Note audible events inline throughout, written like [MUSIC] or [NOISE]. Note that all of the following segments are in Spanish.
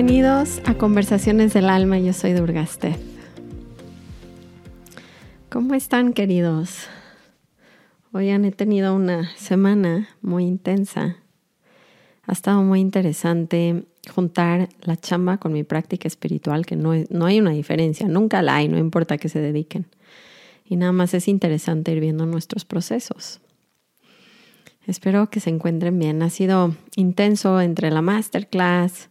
Bienvenidos a Conversaciones del Alma, yo soy Durgaste. ¿Cómo están queridos? Hoy han tenido una semana muy intensa. Ha estado muy interesante juntar la chamba con mi práctica espiritual, que no, no hay una diferencia, nunca la hay, no importa que se dediquen. Y nada más es interesante ir viendo nuestros procesos. Espero que se encuentren bien. Ha sido intenso entre la masterclass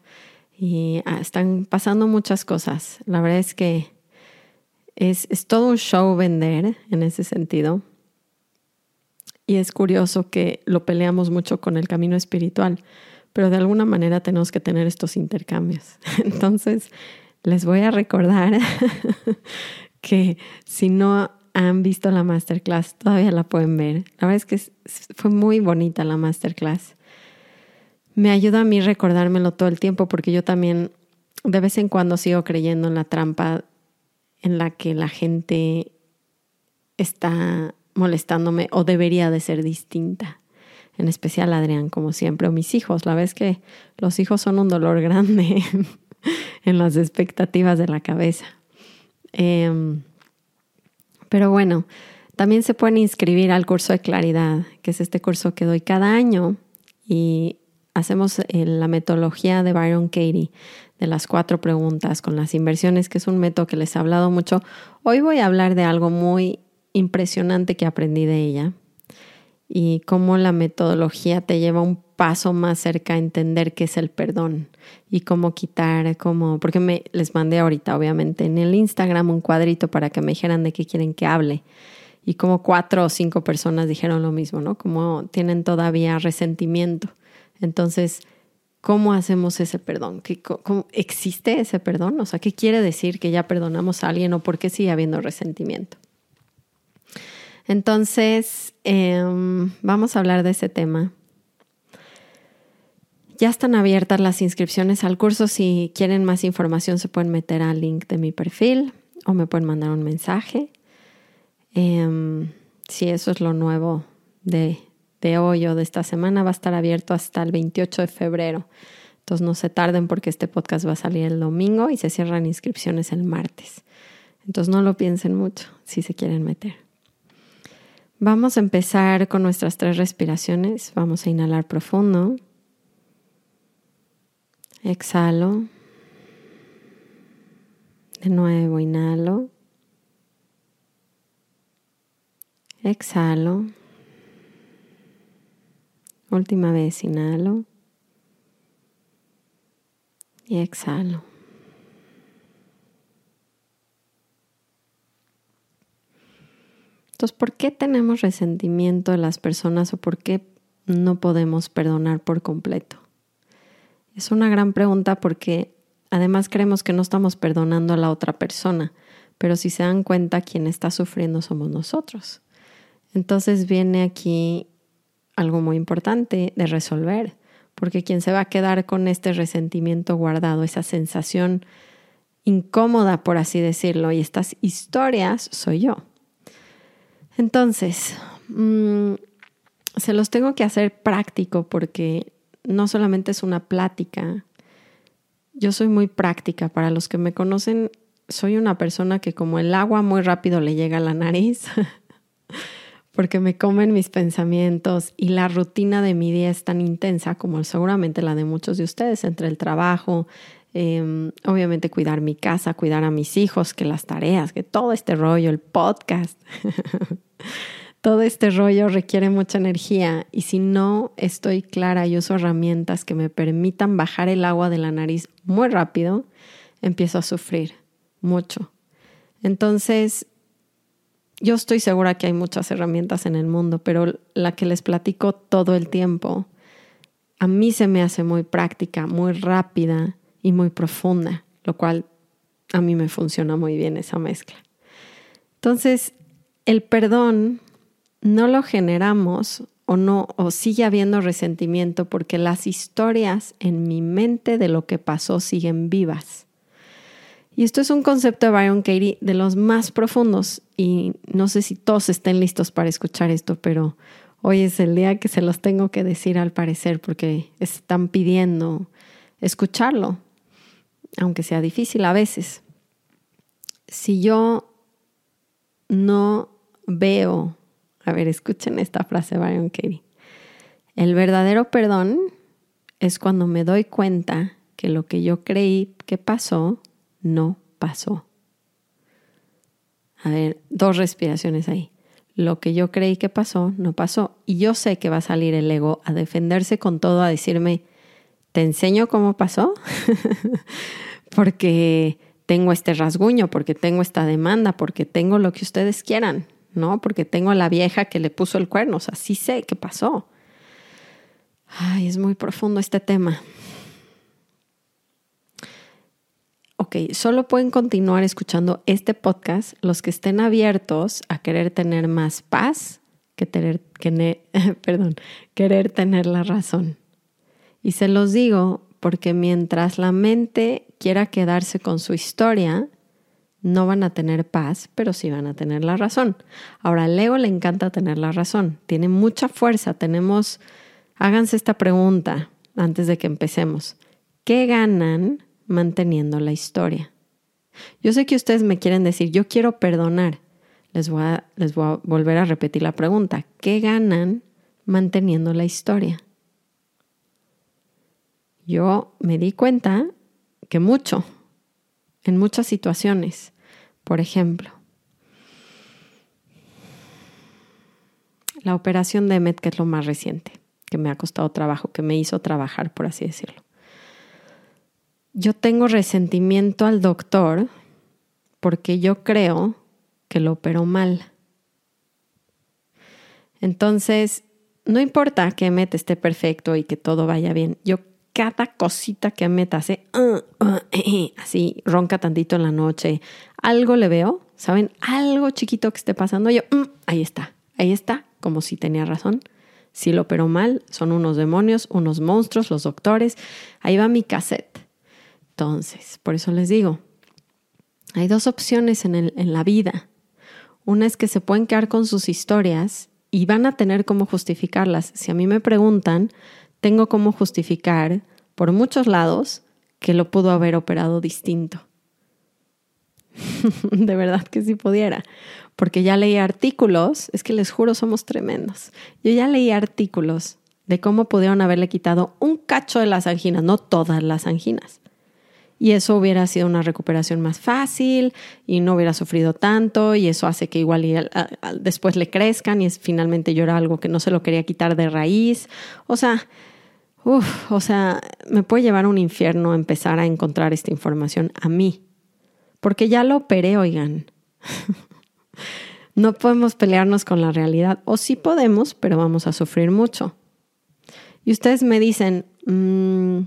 y ah, están pasando muchas cosas. La verdad es que es, es todo un show vender en ese sentido. Y es curioso que lo peleamos mucho con el camino espiritual, pero de alguna manera tenemos que tener estos intercambios. [LAUGHS] Entonces, les voy a recordar [LAUGHS] que si no han visto la masterclass, todavía la pueden ver. La verdad es que fue muy bonita la masterclass. Me ayuda a mí recordármelo todo el tiempo porque yo también de vez en cuando sigo creyendo en la trampa en la que la gente está molestándome o debería de ser distinta. En especial Adrián, como siempre, o mis hijos. La vez que los hijos son un dolor [LAUGHS] grande en las expectativas de la cabeza. Em, pero bueno, también se pueden inscribir al curso de claridad, que es este curso que doy cada año y hacemos eh, la metodología de Byron Katie de las cuatro preguntas con las inversiones, que es un método que les he hablado mucho. Hoy voy a hablar de algo muy impresionante que aprendí de ella y cómo la metodología te lleva un paso más cerca a entender qué es el perdón y cómo quitar, cómo, porque me les mandé ahorita obviamente en el Instagram un cuadrito para que me dijeran de qué quieren que hable y como cuatro o cinco personas dijeron lo mismo, ¿no? Como tienen todavía resentimiento. Entonces, ¿cómo hacemos ese perdón? ¿Cómo, ¿Existe ese perdón? O sea, ¿qué quiere decir que ya perdonamos a alguien o por qué sigue habiendo resentimiento? Entonces, em, vamos a hablar de ese tema. Ya están abiertas las inscripciones al curso. Si quieren más información, se pueden meter al link de mi perfil o me pueden mandar un mensaje. Eh, si eso es lo nuevo de, de hoy o de esta semana, va a estar abierto hasta el 28 de febrero. Entonces no se tarden porque este podcast va a salir el domingo y se cierran inscripciones el martes. Entonces no lo piensen mucho si se quieren meter. Vamos a empezar con nuestras tres respiraciones. Vamos a inhalar profundo. Exhalo. De nuevo, inhalo. Exhalo. Última vez, inhalo. Y exhalo. Entonces, ¿por qué tenemos resentimiento de las personas o por qué no podemos perdonar por completo? Es una gran pregunta porque además creemos que no estamos perdonando a la otra persona, pero si se dan cuenta, quien está sufriendo somos nosotros. Entonces viene aquí algo muy importante de resolver, porque quien se va a quedar con este resentimiento guardado, esa sensación incómoda, por así decirlo, y estas historias, soy yo. Entonces, mm, se los tengo que hacer práctico porque no solamente es una plática, yo soy muy práctica. Para los que me conocen, soy una persona que como el agua muy rápido le llega a la nariz, [LAUGHS] porque me comen mis pensamientos y la rutina de mi día es tan intensa como seguramente la de muchos de ustedes, entre el trabajo, Em, obviamente cuidar mi casa, cuidar a mis hijos, que las tareas, que todo este rollo, el podcast, [LAUGHS] todo este rollo requiere mucha energía y si no estoy clara y uso herramientas que me permitan bajar el agua de la nariz muy rápido, empiezo a sufrir mucho. Entonces, yo estoy segura que hay muchas herramientas en el mundo, pero la que les platico todo el tiempo, a mí se me hace muy práctica, muy rápida y muy profunda, lo cual a mí me funciona muy bien esa mezcla. Entonces, el perdón no lo generamos o no o sigue habiendo resentimiento porque las historias en mi mente de lo que pasó siguen vivas. Y esto es un concepto de Byron Katie de los más profundos y no sé si todos estén listos para escuchar esto, pero hoy es el día que se los tengo que decir al parecer porque están pidiendo escucharlo. aunque sea difícil a veces. Si yo no veo, a ver, escuchen esta frase, Byron Katie. El verdadero perdón es cuando me doy cuenta que lo que yo creí que pasó, no pasó. A ver, dos respiraciones ahí. Lo que yo creí que pasó, no pasó. Y yo sé que va a salir el ego a defenderse con todo, a decirme, ¿te enseño cómo pasó? [LAUGHS] porque tengo este rasguño, porque tengo esta demanda, porque tengo lo que ustedes quieran, ¿no? Porque tengo a la vieja que le puso el cuerno, o sea, sí sé qué pasó. Ay, es muy profundo este tema. Ok, solo pueden continuar escuchando este podcast los que estén abiertos a querer tener más paz que tener, [LAUGHS] perdón, querer tener la razón. Y se los digo porque mientras la mente quiera quedarse con su historia, no van a tener paz, pero sí van a tener la razón. Ahora, al ego le encanta tener la razón, tiene mucha fuerza, tenemos, háganse esta pregunta antes de que empecemos. ¿Qué ganan manteniendo la historia? Yo sé que ustedes me quieren decir, yo quiero perdonar. Les voy a, les voy a volver a repetir la pregunta. ¿Qué ganan manteniendo la historia? Yo me di cuenta que mucho, en muchas situaciones. Por ejemplo, la operación de Met, que es lo más reciente, que me ha costado trabajo, que me hizo trabajar, por así decirlo. Yo tengo resentimiento al doctor porque yo creo que lo operó mal. Entonces, no importa que Met esté perfecto y que todo vaya bien, yo cada cosita que me hace uh, uh, eh, eh, así ronca tantito en la noche, algo le veo, ¿saben? Algo chiquito que esté pasando, yo, mm, ahí está, ahí está, como si tenía razón. Si lo operó mal, son unos demonios, unos monstruos, los doctores. Ahí va mi cassette. Entonces, por eso les digo, hay dos opciones en, la vida. Una es que se pueden quedar con sus historias y van a tener cómo justificarlas. Si a mí me preguntan, tengo cómo justificar por muchos lados que lo pudo haber operado distinto. [LAUGHS] de verdad que si pudiera, porque ya leí artículos, es que les juro somos tremendos. Yo ya leí artículos de cómo pudieron haberle quitado un cacho de las anginas, no todas las anginas. Y eso hubiera sido una recuperación más fácil y no hubiera sufrido tanto y eso hace que igual después le crezcan y es, finalmente yo era algo que no se lo quería quitar de raíz. O sea, uf, o sea, me puede llevar a un infierno empezar a encontrar esta información a mí. Porque ya lo operé, oigan. [LAUGHS] no podemos pelearnos con la realidad. O sí podemos, pero vamos a sufrir mucho. Y ustedes me dicen, mmm,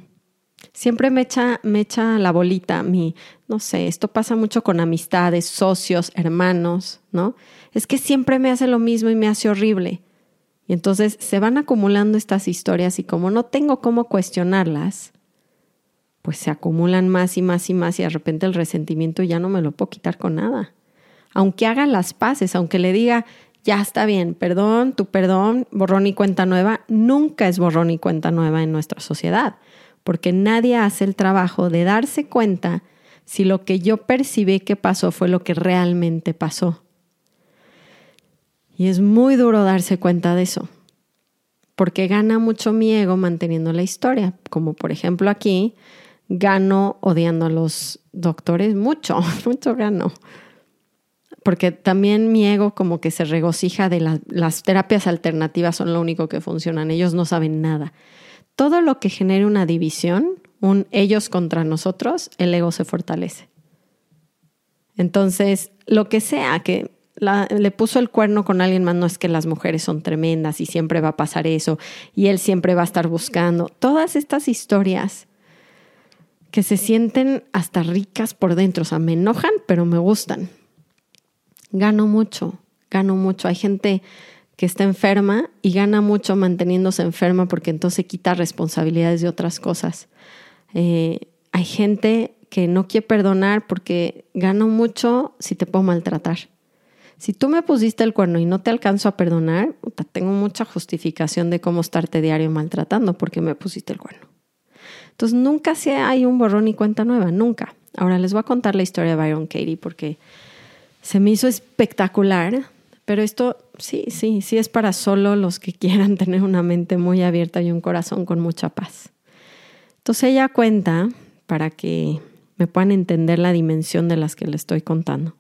siempre me echa, me echa la bolita mi, no sé, esto pasa mucho con amistades, socios, hermanos, ¿no? Es que siempre me hace lo mismo y me hace horrible. Y entonces se van acumulando estas historias y como no tengo cómo cuestionarlas, pues se acumulan más y más y más y de repente el resentimiento ya no me lo puedo quitar con nada. Aunque haga las paces, aunque le diga, ya está bien, perdón, tu perdón, borrón y cuenta nueva, nunca es borrón y cuenta nueva en nuestra sociedad porque nadie hace el trabajo de darse cuenta si lo que yo percibí que pasó fue lo que realmente pasó. Y es muy duro darse cuenta de eso, porque gana mucho mi ego manteniendo la historia, como por ejemplo aquí, gano odiando a los doctores, mucho, [LAUGHS] mucho gano. Porque también mi ego como que se regocija de las terapias alternativas son lo único que funcionan, ellos no saben nada todo lo que genere una división, un ellos contra nosotros, el ego se fortalece. Entonces, lo que sea que le puso el cuerno con alguien más, no es que las mujeres son tremendas y siempre va a pasar eso y él siempre va a estar buscando. Todas estas historias que se sienten hasta ricas por dentro, o sea, me enojan, pero me gustan. Gano mucho, gano mucho. Hay gente que está enferma y gana mucho manteniéndose enferma porque entonces quita responsabilidades de otras cosas. Eh, hay gente que no quiere perdonar porque gano mucho si te puedo maltratar. Si tú me pusiste el cuerno y no te alcanzo a perdonar, tengo mucha justificación de cómo estarte diario maltratando porque me pusiste el cuerno. Entonces nunca se hay un borrón y cuenta nueva, nunca. Ahora les voy a contar la historia de Byron Katie porque se me hizo espectacular, pero esto sí, sí, sí es para solo los que quieran [LAUGHS] tener una mente muy abierta y un corazón con mucha paz. Entonces ella cuenta, para que me puedan entender la dimensión de las que le estoy contando.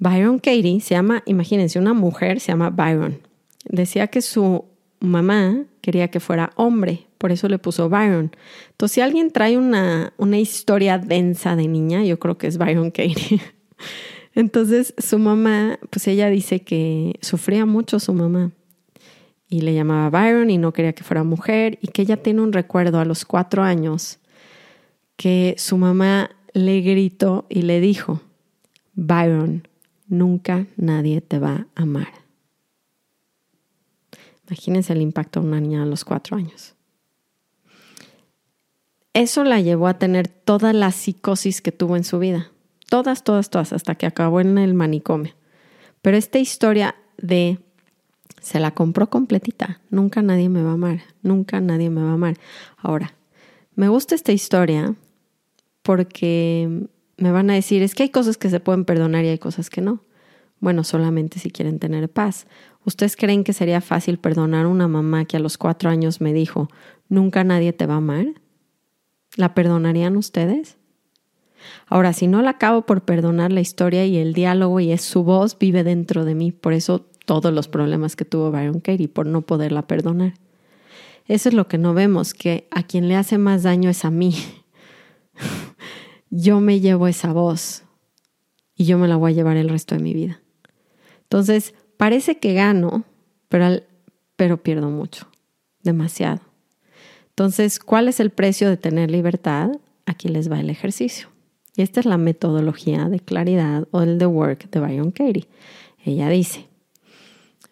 Byron Katie se llama, imagínense, una mujer se llama Byron. Decía que su mamá quería que fuera hombre, por eso le puso Byron. Entonces, si alguien trae una, una historia densa de niña, yo creo que es Byron Katie. [LAUGHS] Entonces, su mamá, pues ella dice que sufría mucho su mamá y le llamaba Byron y no quería que fuera mujer y que ella tiene un recuerdo a los cuatro años que su mamá le gritó y le dijo, Byron, nunca nadie te va a amar. Imagínense el impacto de una niña a los cuatro años. Eso la llevó a tener toda la psicosis que tuvo en su vida. Todas, todas, todas, hasta que acabó en el manicomio. Pero esta historia de se la compró completita. Nunca nadie me va a amar. Nunca nadie me va a amar. Ahora, me gusta esta historia porque me van a decir, es que hay cosas que se pueden perdonar y hay cosas que no. Bueno, solamente si quieren tener paz. ¿Ustedes creen que sería fácil perdonar a una mamá que a los cuatro años me dijo, nunca nadie te va a amar? ¿La perdonarían ustedes? Ahora, si no la acabo por perdonar la historia y el diálogo y es su voz vive dentro de mí, por eso todos los problemas que tuvo Byron Katie, por no poderla perdonar. Eso es lo que no vemos, que a quien le hace más daño es a mí. [LAUGHS] yo me llevo esa voz y yo me la voy a llevar el resto de mi vida. Entonces, parece que gano, pero, pero pierdo mucho, demasiado. Entonces, ¿cuál es el precio de tener libertad? Aquí les va el ejercicio. Y esta es la metodología de claridad o el The Work de Byron Katie. Ella dice,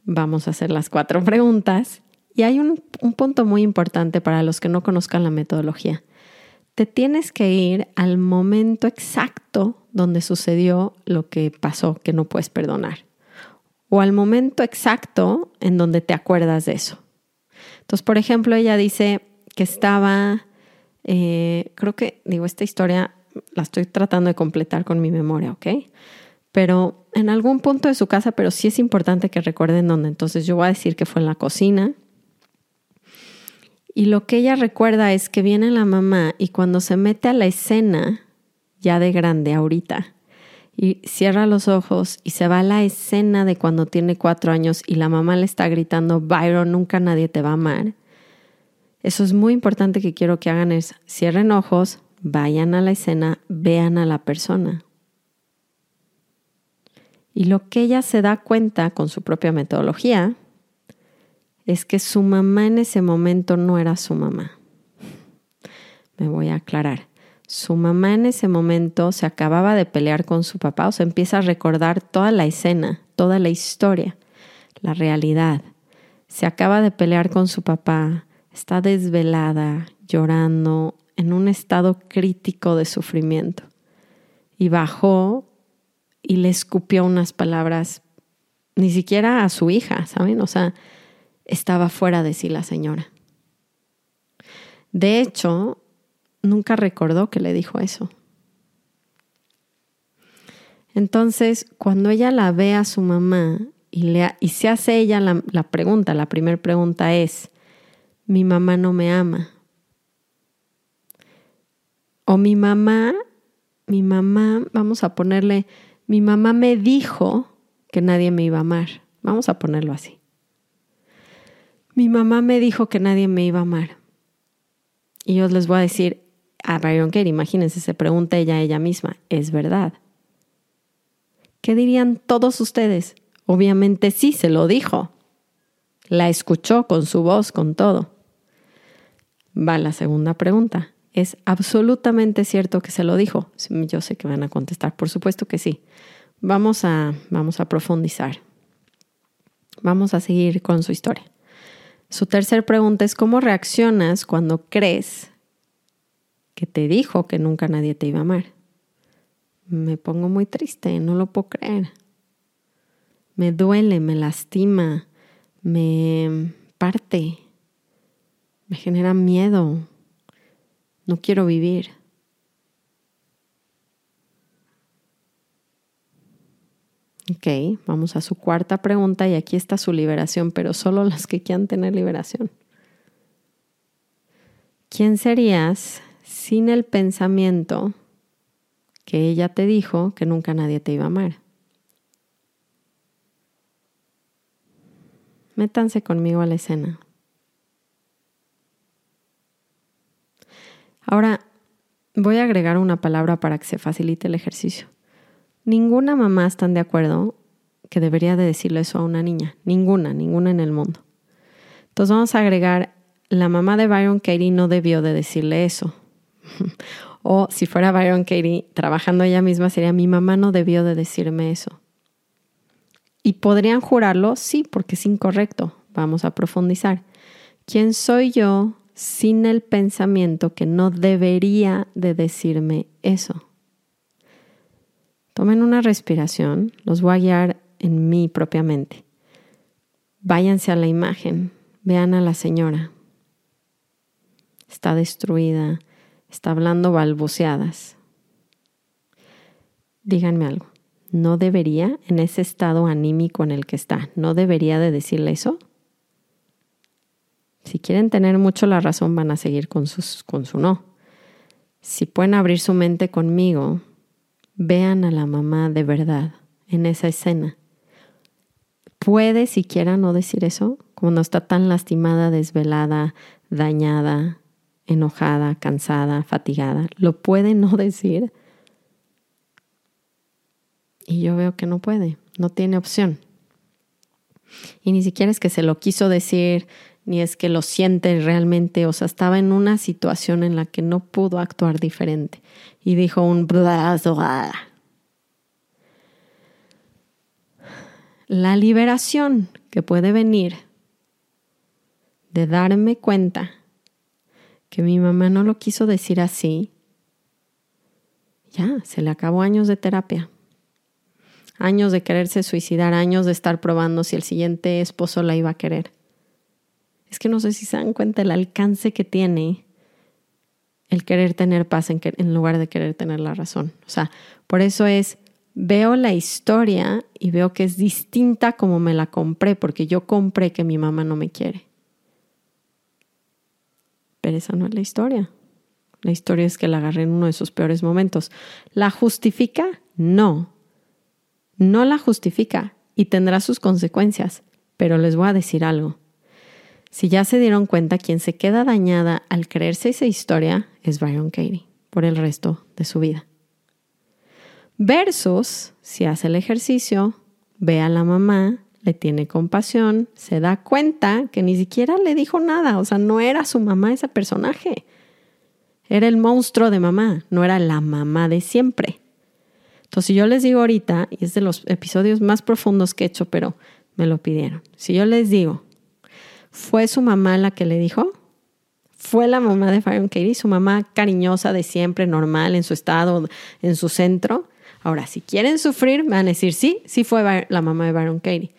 vamos a hacer las cuatro [LAUGHS] preguntas y hay un, un punto muy importante para los que no conozcan la metodología. Te tienes que ir al momento exacto donde sucedió lo que pasó que no puedes perdonar o al momento exacto en donde te acuerdas de eso. Entonces, por ejemplo, ella dice que estaba, eh, creo que, digo, esta historia la estoy tratando de completar con mi memoria, ¿ok? Pero en algún punto de su casa, pero sí es importante que recuerden dónde. Entonces yo voy a decir que fue en la cocina. Y lo que ella recuerda es que viene la mamá y cuando se mete a la escena, ya de grande ahorita, y cierra los ojos y se va a la escena de cuando tiene cuatro años y la mamá le está gritando, Byron, nunca nadie te va a amar. Eso es muy importante que quiero que hagan es, cierren ojos, vayan a la escena, vean a la persona. Y lo que ella se da cuenta con su propia metodología es que su mamá en ese momento no era su mamá. Me voy a aclarar. Su mamá en ese momento se acababa de pelear con su papá, o sea, empieza a recordar toda la escena, toda la historia, la realidad. Se acaba de pelear con su papá, está desvelada, llorando, en un estado crítico de sufrimiento. Y bajó y le escupió unas palabras, ni siquiera a su hija, ¿saben? O sea, estaba fuera de sí la señora. De hecho, nunca recordó que le dijo eso. Entonces, cuando ella la ve a su mamá y, le, y se hace ella la, la pregunta, la primera pregunta es, mi mamá no me ama. O mi mamá, mi mamá, vamos a ponerle, mi mamá me dijo que nadie me iba a amar. Vamos a ponerlo así. Mi mamá me dijo que nadie me iba a amar. Y yo les voy a decir, a Byron Katie, imagínense, se pregunta ella a ella misma, ¿es verdad? ¿Qué dirían todos ustedes? Obviamente sí, se lo dijo. La escuchó con su voz, con todo. Va la segunda pregunta. ¿Es absolutamente cierto que se lo dijo? Yo sé que van a contestar, por supuesto que sí. Vamos a, vamos a profundizar. Vamos a seguir con su historia. Su tercera pregunta es ¿cómo reaccionas cuando crees que te dijo que nunca nadie te iba a amar. Me pongo muy triste, no lo puedo creer. Me duele, me lastima, me parte, me genera miedo, no quiero vivir. Ok, vamos a su cuarta pregunta y aquí está su liberación, pero solo las que quieran tener liberación. ¿Quién serías sin el pensamiento que ella te dijo que nunca nadie te iba a amar? Métanse conmigo a la escena. Ahora voy a agregar una palabra para que se facilite el ejercicio. Ninguna mamá está de acuerdo que debería de decirle eso a una niña. Ninguna, ninguna en el mundo. Entonces vamos a agregar, la mamá de Byron Katie no debió de decirle eso. [LAUGHS] o si fuera Byron Katie trabajando ella misma, sería mi mamá no debió de decirme eso. ¿Y podrían jurarlo? Sí, porque es incorrecto. Vamos a profundizar. ¿Quién soy yo sin el pensamiento que no debería de decirme eso? Tomen una respiración, los voy a guiar en mí propiamente. Váyanse a la imagen, vean a la señora. Está destruida, está hablando balbuceadas. Díganme algo. ¿No debería, en ese estado anímico en el que está, no debería de decirle eso? Si quieren tener mucho la razón, van a seguir con, sus, con su no. Si pueden abrir su mente conmigo, vean a la mamá de verdad en esa escena. ¿Puede siquiera no decir eso? No está tan lastimada, desvelada, dañada, enojada, cansada, fatigada. ¿Lo puede no decir? Y yo veo que no puede, no tiene opción. Y ni siquiera es que se lo quiso decir, ni es que lo siente realmente, o sea, estaba en una situación en la que no pudo actuar diferente. Y dijo un... La liberación que puede venir de darme cuenta que mi mamá no lo quiso decir así, ya, se le acabó años de terapia años de quererse suicidar, años de estar probando si el siguiente esposo la iba a querer. Es que no sé si se dan cuenta el alcance que tiene el querer tener paz en, lugar de querer tener la razón. O sea, por eso es, veo la historia y veo que es distinta como me la compré, porque yo compré que mi mamá no me quiere. Pero esa no es la historia. La historia es que la agarré en uno de sus peores momentos. ¿La justifica? No no la justifica y tendrá sus consecuencias, pero les voy a decir algo. Si ya se dieron cuenta, quien se queda dañada al creerse esa historia es Byron Katie por el resto de su vida. Versus, si hace el ejercicio, ve a la mamá, le tiene compasión, se da cuenta que ni siquiera le dijo nada, o sea, no era su mamá ese personaje. Era el monstruo de mamá, no era la mamá de siempre. Entonces, si yo les digo ahorita, y es de los episodios más profundos que he hecho, pero me lo pidieron, si yo les digo, ¿fue su mamá la que le dijo? Fue la mamá de Byron Katie, su mamá cariñosa de siempre, normal, en su estado, en su centro. Ahora, si quieren sufrir, me van a decir, sí, sí fue la mamá de Byron Katie.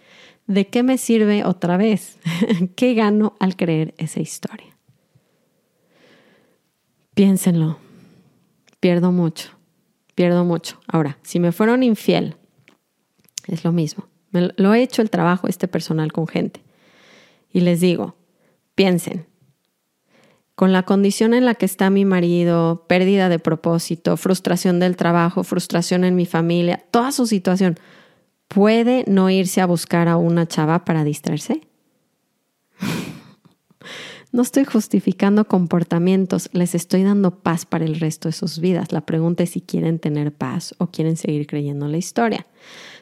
¿De qué me sirve otra vez? [LAUGHS] ¿Qué gano al creer esa historia? Piénsenlo. Pierdo mucho pierdo mucho. Ahora, si me fueron infiel, es lo mismo. lo he hecho el trabajo este personal con gente. Y les digo, piensen, con la condición en la que está mi marido, pérdida de propósito, frustración del trabajo, frustración en mi familia, toda su situación, ¿puede no irse a buscar a una chava para distraerse? [LAUGHS] No estoy justificando comportamientos, les estoy dando paz para el resto de sus vidas. La pregunta es si quieren tener paz o quieren seguir creyendo la historia.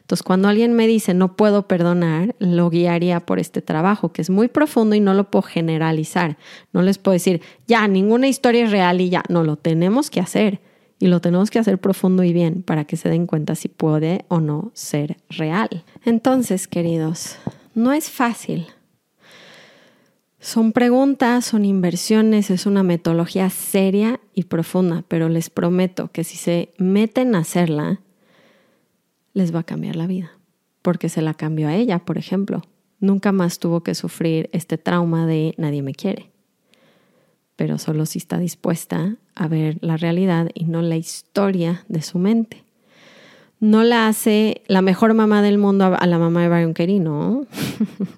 Entonces, cuando alguien me dice no puedo perdonar, lo guiaría por este trabajo, que es muy profundo y no lo puedo generalizar. No les puedo decir, ya, ninguna historia es real y ya. No, lo tenemos que hacer. Y lo tenemos que hacer profundo y bien para que se den cuenta si puede o no ser real. Entonces, queridos, no es fácil son preguntas, son inversiones, es una metodología seria y profunda, pero les prometo que si se meten a hacerla, les va a cambiar la vida, porque se la cambió a ella, por ejemplo. Nunca más tuvo que sufrir este trauma de nadie me quiere. pero solo si está dispuesta a ver la realidad y no la historia de su mente. No la hace la mejor mamá del mundo a la mamá de Brian Kerry, ¿no?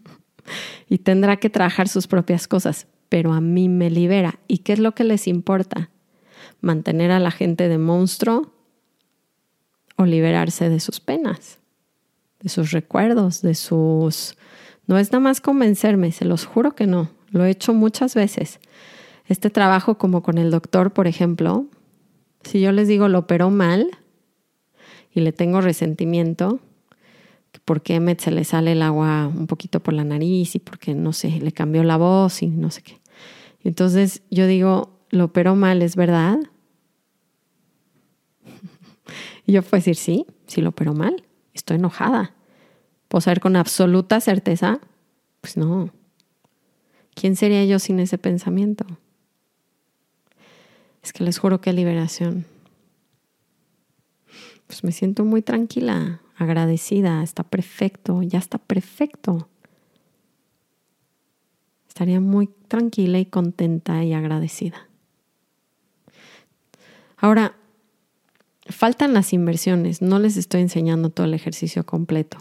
[LAUGHS] y tendrá que trabajar sus propias cosas, pero a mí me libera. ¿Y qué es lo que les importa? ¿Mantener a la gente de monstruo o liberarse de sus penas, de sus recuerdos, de sus... No es nada más convencerme, se los juro que no. Lo he hecho muchas veces. Este trabajo como con el doctor, por ejemplo, si yo les digo lo operó mal y le tengo resentimiento, porque Emmet se le sale el agua un poquito por la nariz y porque, no sé, le cambió la voz y no sé qué. Entonces yo digo, lo operó mal, ¿es verdad? Yo puedo decir, sí, sí lo operó mal, estoy enojada. ¿Puedo saber con absoluta certeza? Pues no. ¿Quién sería yo sin ese pensamiento? Es que les juro que liberación. Pues me siento muy tranquila, agradecida, está perfecto, ya está perfecto. Estaría muy tranquila y contenta y agradecida. Ahora, faltan las inversiones, no les estoy enseñando todo el ejercicio completo,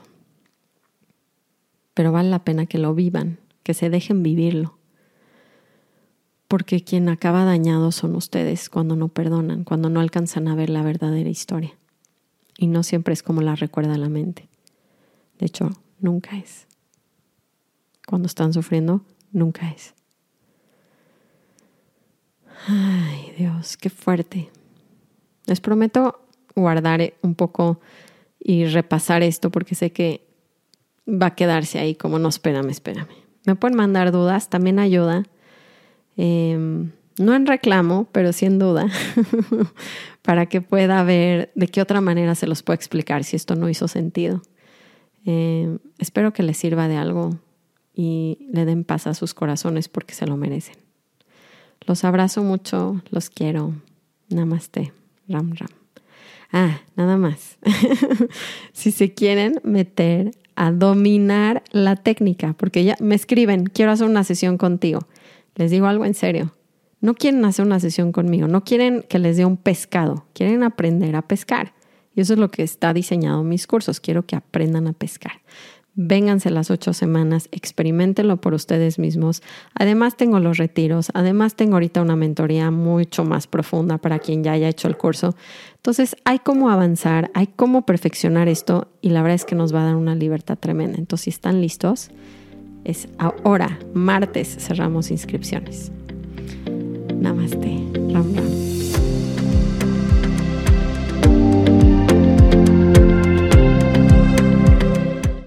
pero vale la pena que lo vivan, que se dejen vivirlo porque quien acaba dañado son ustedes cuando no perdonan, cuando no alcanzan a ver la verdadera historia. Y no siempre es como la recuerda la mente. De hecho, nunca es. Cuando están sufriendo, nunca es. Ay, Dios, qué fuerte. Les prometo guardar un poco y repasar esto porque sé que va a quedarse ahí como no, espérame, espérame. Me pueden mandar dudas, también ayuda Em, no en reclamo, pero sí en duda, [LAUGHS] para que pueda ver de qué otra manera se los puedo explicar si esto no hizo sentido. Em, espero que les sirva de algo y le den paz a sus corazones porque se lo merecen. Los abrazo mucho, los quiero. Namaste. Ram Ram. Ah, nada más. [LAUGHS] si se quieren meter a dominar la técnica, porque ya me escriben, quiero hacer una sesión contigo. Les digo algo en serio. No quieren hacer una sesión conmigo, no quieren que les dé un pescado, quieren aprender a pescar. Y eso es lo que está diseñado en mis cursos. Quiero que aprendan a pescar. Vénganse las ocho semanas, experimentenlo por ustedes mismos. Además tengo los retiros, además tengo ahorita una mentoría mucho más profunda para quien ya haya hecho el curso. Entonces hay cómo avanzar, hay cómo perfeccionar esto y la verdad es que nos va a dar una libertad tremenda. Entonces si están listos, es ahora, martes, cerramos inscripciones. Namaste. Ram.